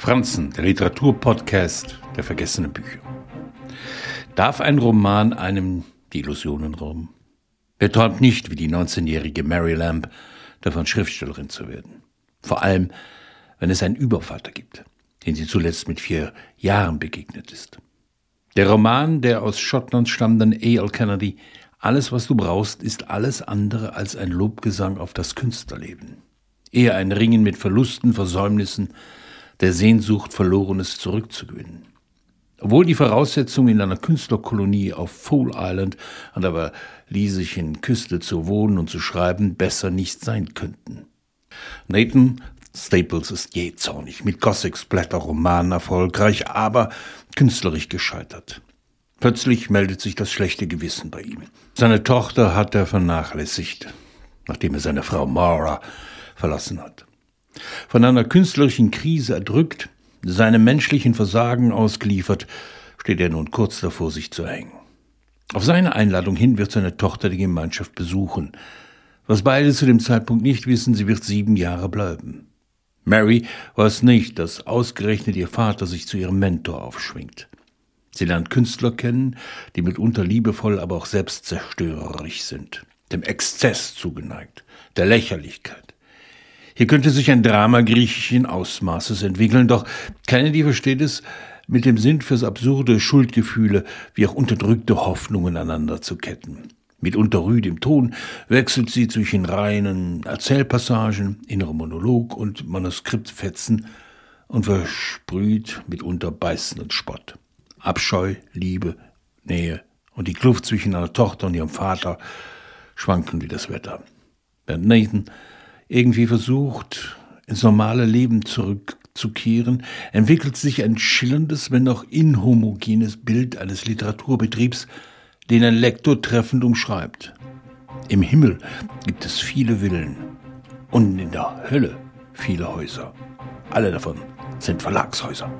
Franzen, der Literaturpodcast der vergessenen Bücher. Darf ein Roman einem die Illusionen rauben? Wer träumt nicht, wie die 19-jährige Mary Lamb, davon Schriftstellerin zu werden? Vor allem, wenn es einen Übervater gibt, den sie zuletzt mit vier Jahren begegnet ist. Der Roman der aus Schottland stammenden A.L. Kennedy, Alles, was du brauchst, ist alles andere als ein Lobgesang auf das Künstlerleben. Eher ein Ringen mit Verlusten, Versäumnissen, der Sehnsucht, Verlorenes zurückzugewinnen. Obwohl die Voraussetzungen in einer Künstlerkolonie auf Foal Island an der walisischen Küste zu wohnen und zu schreiben besser nicht sein könnten. Nathan Staples ist jähzornig, mit Gossips Blätterromanen erfolgreich, aber künstlerisch gescheitert. Plötzlich meldet sich das schlechte Gewissen bei ihm. Seine Tochter hat er vernachlässigt, nachdem er seine Frau Mara verlassen hat. Von einer künstlerischen Krise erdrückt, seinem menschlichen Versagen ausgeliefert, steht er nun kurz davor, sich zu hängen. Auf seine Einladung hin wird seine Tochter die Gemeinschaft besuchen. Was beide zu dem Zeitpunkt nicht wissen, sie wird sieben Jahre bleiben. Mary weiß nicht, dass ausgerechnet ihr Vater sich zu ihrem Mentor aufschwingt. Sie lernt Künstler kennen, die mitunter liebevoll, aber auch selbstzerstörerisch sind, dem Exzess zugeneigt, der Lächerlichkeit. Hier könnte sich ein Drama griechischen Ausmaßes entwickeln, doch Kennedy versteht es, mit dem Sinn fürs absurde Schuldgefühle wie auch unterdrückte Hoffnungen aneinander zu ketten. Mitunter rüd im Ton wechselt sie zwischen reinen Erzählpassagen, innerem Monolog und Manuskriptfetzen und versprüht mitunter beißenden Spott. Abscheu, Liebe, Nähe und die Kluft zwischen einer Tochter und ihrem Vater schwanken wie das Wetter. Bernd Nathan irgendwie versucht, ins normale Leben zurückzukehren, entwickelt sich ein schillerndes, wenn auch inhomogenes Bild eines Literaturbetriebs, den ein Lektor treffend umschreibt. Im Himmel gibt es viele Villen und in der Hölle viele Häuser. Alle davon sind Verlagshäuser.